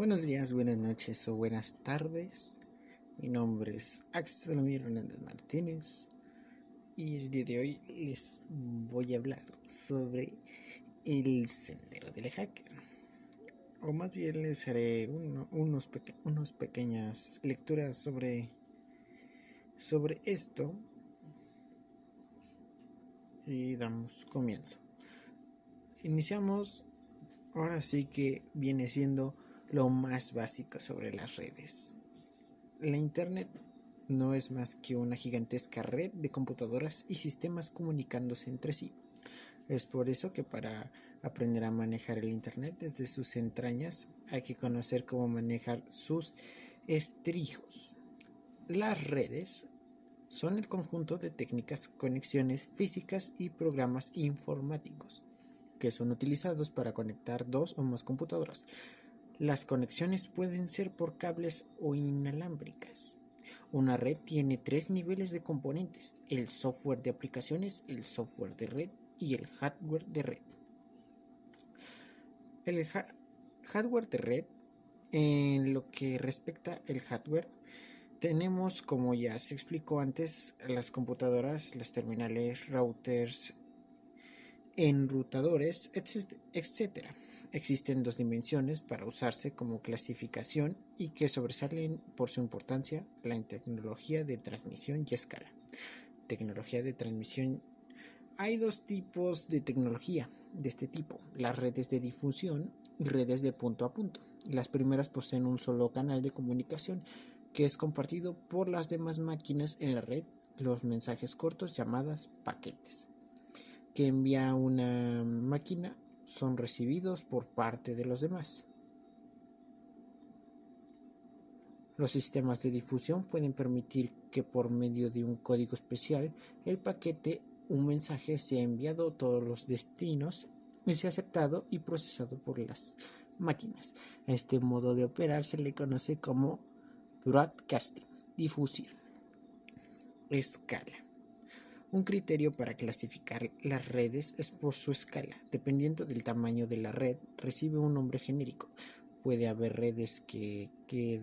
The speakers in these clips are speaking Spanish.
Buenos días, buenas noches o buenas tardes. Mi nombre es Axel Hernández Martínez y el día de hoy les voy a hablar sobre el sendero del hacker. O más bien les haré unos, unos pequeñas lecturas sobre, sobre esto y damos comienzo. Iniciamos, ahora sí que viene siendo lo más básico sobre las redes. La Internet no es más que una gigantesca red de computadoras y sistemas comunicándose entre sí. Es por eso que para aprender a manejar el Internet desde sus entrañas hay que conocer cómo manejar sus estrijos. Las redes son el conjunto de técnicas, conexiones físicas y programas informáticos que son utilizados para conectar dos o más computadoras las conexiones pueden ser por cables o inalámbricas. Una red tiene tres niveles de componentes, el software de aplicaciones, el software de red y el hardware de red. El hardware de red, en lo que respecta al hardware, tenemos, como ya se explicó antes, las computadoras, las terminales, routers, enrutadores, etc. Existen dos dimensiones para usarse como clasificación y que sobresalen por su importancia la tecnología de transmisión y escala. Tecnología de transmisión. Hay dos tipos de tecnología de este tipo, las redes de difusión y redes de punto a punto. Las primeras poseen un solo canal de comunicación que es compartido por las demás máquinas en la red, los mensajes cortos llamadas paquetes, que envía una máquina son recibidos por parte de los demás. Los sistemas de difusión pueden permitir que por medio de un código especial el paquete, un mensaje sea enviado a todos los destinos y sea aceptado y procesado por las máquinas. A este modo de operar se le conoce como broadcasting, difusión, escala. Un criterio para clasificar las redes es por su escala. Dependiendo del tamaño de la red, recibe un nombre genérico. Puede haber redes que, que,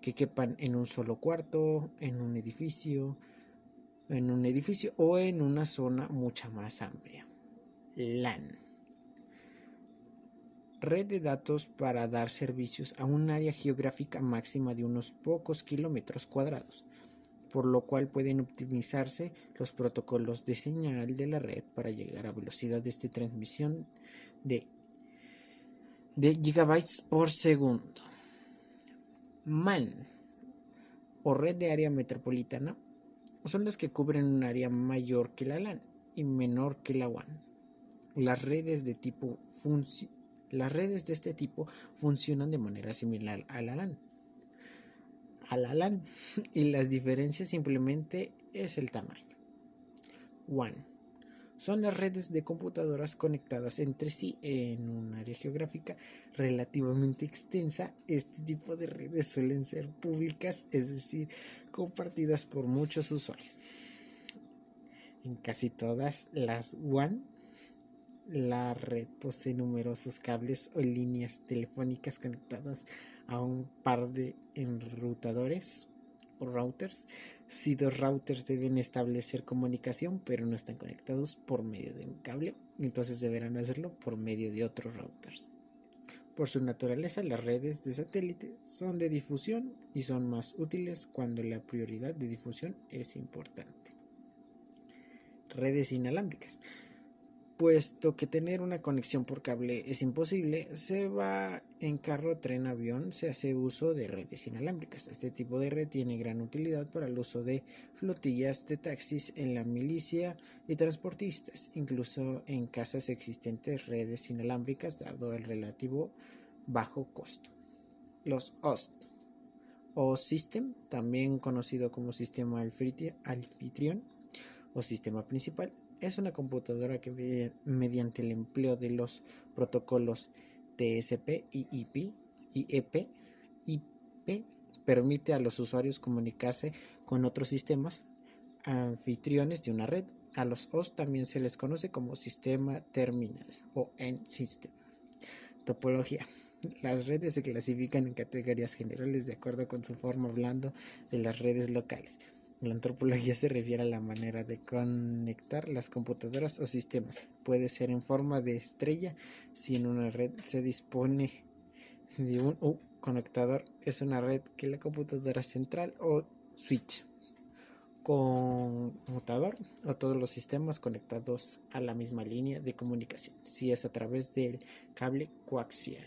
quepan en un solo cuarto, en un edificio, en un edificio o en una zona mucha más amplia. LAN. Red de datos para dar servicios a un área geográfica máxima de unos pocos kilómetros cuadrados por lo cual pueden optimizarse los protocolos de señal de la red para llegar a velocidades de transmisión de, de gigabytes por segundo. MAN o red de área metropolitana son las que cubren un área mayor que la LAN y menor que la WAN. Las redes de tipo las redes de este tipo funcionan de manera similar a la LAN a la LAN y las diferencias simplemente es el tamaño. One. Son las redes de computadoras conectadas entre sí en un área geográfica relativamente extensa. Este tipo de redes suelen ser públicas, es decir, compartidas por muchos usuarios. En casi todas las WAN, la red posee numerosos cables o líneas telefónicas conectadas a un par de enrutadores o routers. Si dos routers deben establecer comunicación, pero no están conectados por medio de un cable, entonces deberán hacerlo por medio de otros routers. Por su naturaleza, las redes de satélite son de difusión y son más útiles cuando la prioridad de difusión es importante. Redes inalámbricas. Puesto que tener una conexión por cable es imposible, se va en carro, tren, avión, se hace uso de redes inalámbricas. Este tipo de red tiene gran utilidad para el uso de flotillas de taxis en la milicia y transportistas. Incluso en casas existentes redes inalámbricas dado el relativo bajo costo. Los OST o System, también conocido como sistema anfitrión o sistema principal, es una computadora que mediante el empleo de los protocolos TSP y IP, IEP, IP permite a los usuarios comunicarse con otros sistemas anfitriones de una red. A los hosts también se les conoce como sistema terminal o end system. Topología. Las redes se clasifican en categorías generales de acuerdo con su forma hablando de las redes locales. La antropología se refiere a la manera de conectar las computadoras o sistemas. Puede ser en forma de estrella si en una red se dispone de un conectador. Es una red que la computadora central o switch conmutador o todos los sistemas conectados a la misma línea de comunicación, si es a través del cable coaxial.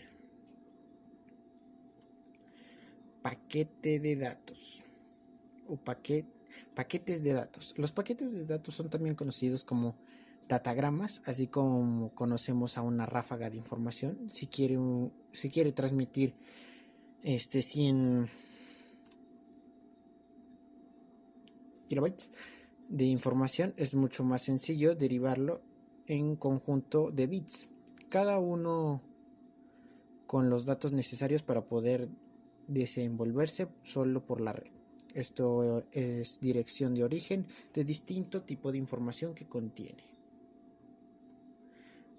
Paquete de datos o paquetes de datos. Los paquetes de datos son también conocidos como datagramas, así como conocemos a una ráfaga de información. Si quiere, si quiere transmitir este 100 kilobytes de información, es mucho más sencillo derivarlo en conjunto de bits, cada uno con los datos necesarios para poder desenvolverse solo por la red. Esto es dirección de origen de distinto tipo de información que contiene.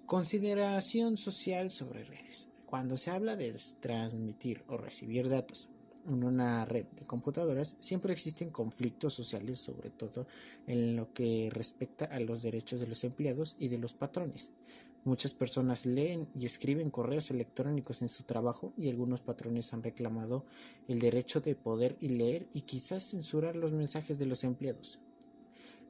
Consideración social sobre redes. Cuando se habla de transmitir o recibir datos en una red de computadoras, siempre existen conflictos sociales, sobre todo en lo que respecta a los derechos de los empleados y de los patrones. Muchas personas leen y escriben correos electrónicos en su trabajo y algunos patrones han reclamado el derecho de poder y leer y quizás censurar los mensajes de los empleados,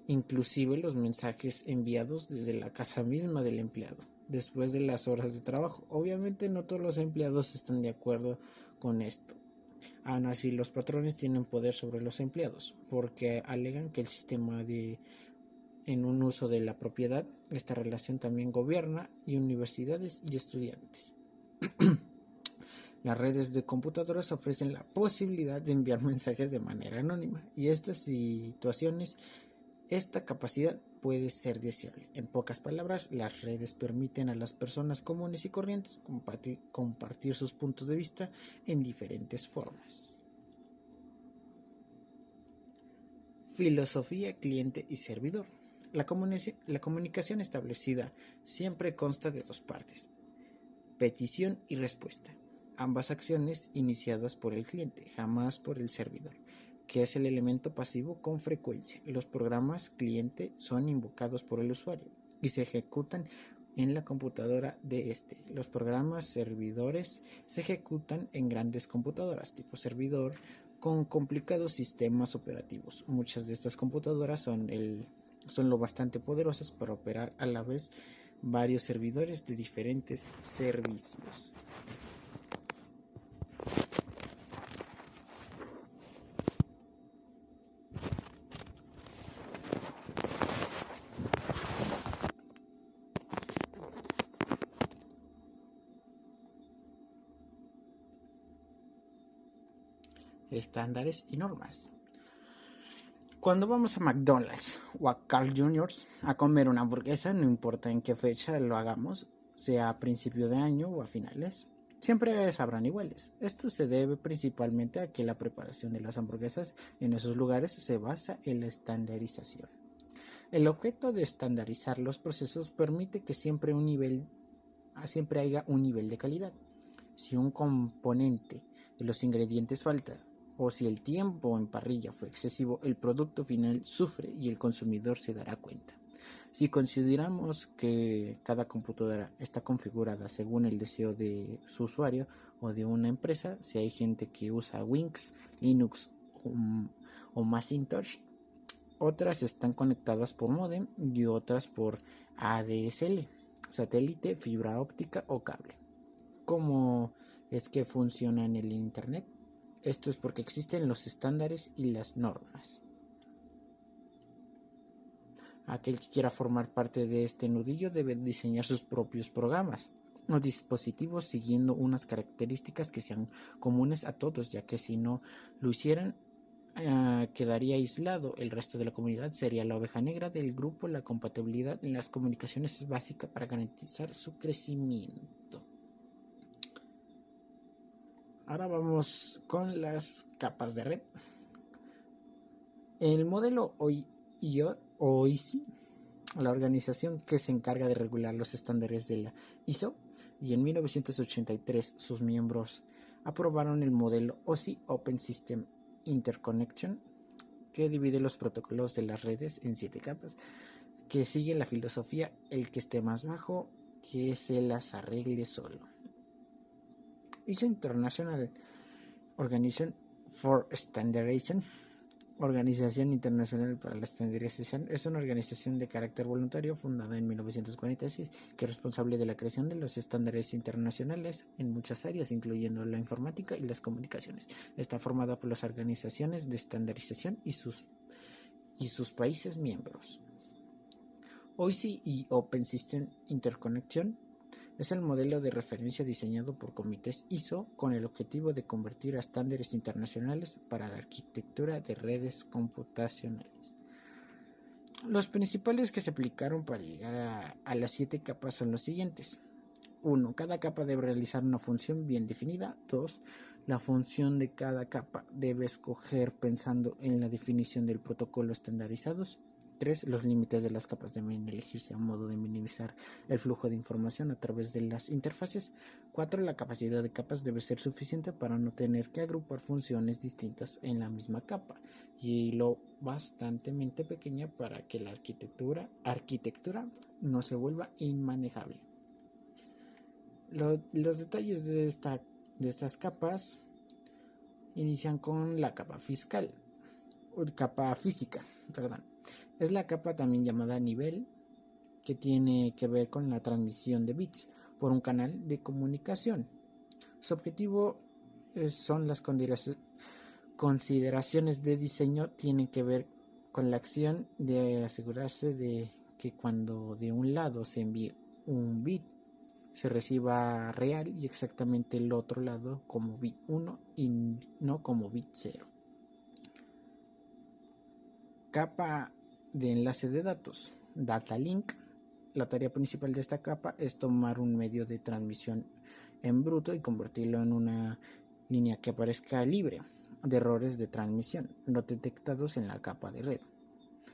inclusive los mensajes enviados desde la casa misma del empleado, después de las horas de trabajo. Obviamente no todos los empleados están de acuerdo con esto Aún así, los patrones tienen poder sobre los empleados, porque alegan que el sistema de en un uso de la propiedad, esta relación también gobierna y universidades y estudiantes. Las redes de computadoras ofrecen la posibilidad de enviar mensajes de manera anónima y estas situaciones, esta capacidad puede ser deseable. En pocas palabras, las redes permiten a las personas comunes y corrientes compartir, sus puntos de vista en diferentes formas. Filosofía cliente y servidor. La, la comunicación establecida siempre consta de dos partes, petición y respuesta, ambas acciones iniciadas por el cliente, jamás por el servidor que es el elemento pasivo con frecuencia. Los programas cliente son invocados por el usuario y se ejecutan en la computadora de este. Los programas servidores se ejecutan en grandes computadoras tipo servidor con complicados sistemas operativos. Muchas de estas computadoras son, el, son lo bastante poderosas para operar a la vez varios servidores de diferentes servicios. estándares y normas. Cuando vamos a McDonald's o a Carl Jr. a comer una hamburguesa, no importa en qué fecha lo hagamos, sea a principio de año o a finales, siempre sabrán iguales. Esto se debe principalmente a que la preparación de las hamburguesas en esos lugares se basa en la estandarización. El objeto de estandarizar los procesos permite que siempre, un nivel, siempre haya un nivel de calidad. Si un componente de los ingredientes falta o si el tiempo en parrilla fue excesivo, el producto final sufre y el consumidor se dará cuenta. Si consideramos que cada computadora está configurada según el deseo de su usuario o de una empresa, si hay gente que usa Winx, Linux o, Macintosh, otras están conectadas por modem y otras por ADSL, satélite, fibra óptica o cable. ¿Cómo es que funciona en el Internet? Esto es porque existen los estándares y las normas. Aquel que quiera formar parte de este nudillo debe diseñar sus propios programas o dispositivos siguiendo unas características que sean comunes a todos, ya que si no lo hicieran eh, quedaría aislado. El resto de la comunidad sería la oveja negra del grupo. La compatibilidad en las comunicaciones es básica para garantizar su crecimiento. Ahora vamos con las capas de red. El modelo OISI, la organización que se encarga de regular los estándares de la ISO, y en 1983 sus miembros aprobaron el modelo OSI Open System Interconnection que divide los protocolos de las redes en siete capas, que sigue la filosofía el que esté más bajo, que se las arregle solo. ISO International Organization for Standardization Organización Internacional para la Estandarización es una organización de carácter voluntario fundada en 1946 que es responsable de la creación de los estándares internacionales en muchas áreas, incluyendo la informática y las comunicaciones. Está formada por las organizaciones de estandarización y sus, y sus países miembros. OISI y Open System Interconnection es el modelo de referencia diseñado por comités ISO con el objetivo de convertir a estándares internacionales para la arquitectura de redes computacionales. Los principales que se aplicaron para llegar a, las siete capas son los siguientes. 1. Cada capa debe realizar una función bien definida. 2. La función de cada capa debe escoger pensando en la definición del protocolo estandarizados. 3. Los límites de las capas deben elegirse a modo de minimizar el flujo de información a través de las interfaces. 4. La capacidad de capas debe ser suficiente para no tener que agrupar funciones distintas en la misma capa y lo bastante pequeña para que la arquitectura, arquitectura no se vuelva inmanejable. los detalles de, esta, de estas capas inician con la capa fiscal, capa física, perdón. Es la capa también llamada nivel que tiene que ver con la transmisión de bits por un canal de comunicación. Su objetivo eh, son las consideraciones de diseño tienen que ver con la acción de asegurarse de que cuando de un lado se envíe un bit se reciba real y exactamente el otro lado como bit 1 y no como bit 0. Capa de enlace de datos, Data Link. La tarea principal de esta capa es tomar un medio de transmisión en bruto y convertirlo en una línea que aparezca libre de errores de transmisión no detectados en la capa de red.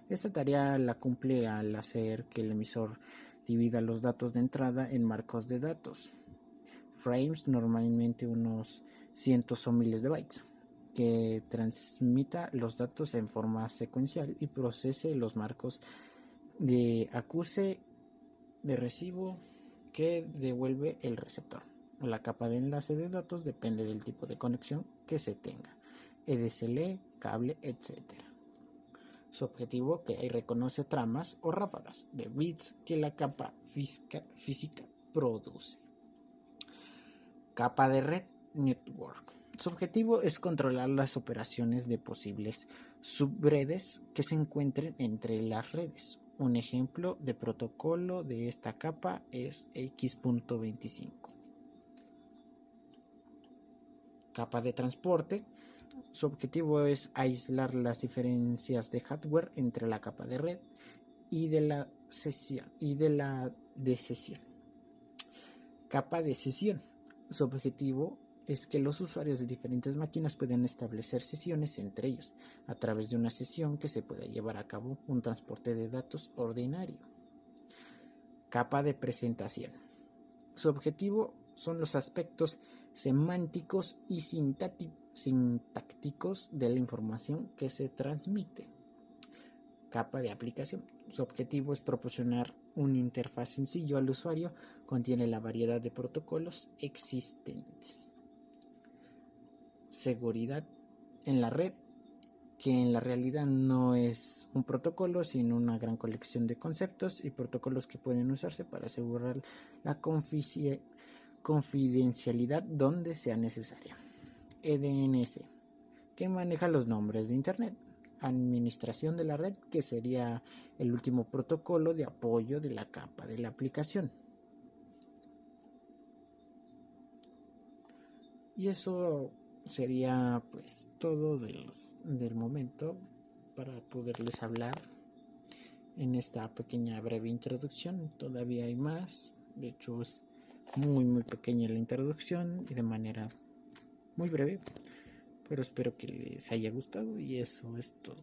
Esta tarea la cumple al hacer que el emisor divida los datos de entrada en marcos de datos, frames, normalmente unos cientos o miles de bytes que transmita los datos en forma secuencial y procese los marcos de acuse de recibo que devuelve el receptor. La capa de enlace de datos depende del tipo de conexión que se tenga, EDSL, cable, etc. Su objetivo que ahí reconoce tramas o ráfagas de bits que la capa física produce. Capa de red network su objetivo es controlar las operaciones de posibles subredes que se encuentren entre las redes. Un ejemplo de protocolo de esta capa es X.25. Capa de transporte. Su objetivo es aislar las diferencias de hardware entre la capa de red y de la sesión y de la sesión. Capa de sesión. Su objetivo es que los usuarios de diferentes máquinas pueden establecer sesiones entre ellos a través de una sesión que se pueda llevar a cabo un transporte de datos ordinario. Capa de presentación. Su objetivo son los aspectos semánticos y sintácticos de la información que se transmite. Capa de aplicación. Su objetivo es proporcionar un interfaz sencillo al usuario, contiene la variedad de protocolos existentes seguridad en la red, que en la realidad no es un protocolo, sino una gran colección de conceptos y protocolos que pueden usarse para asegurar la confidencialidad donde sea necesaria. EDNS, que maneja los nombres de Internet. Administración de la red, que sería el último protocolo de apoyo de la capa de la aplicación. Y eso sería pues todo del momento para poderles hablar en esta pequeña breve introducción. Todavía hay más, de hecho es muy muy pequeña la introducción y de manera muy breve, pero espero que les haya gustado y eso es todo.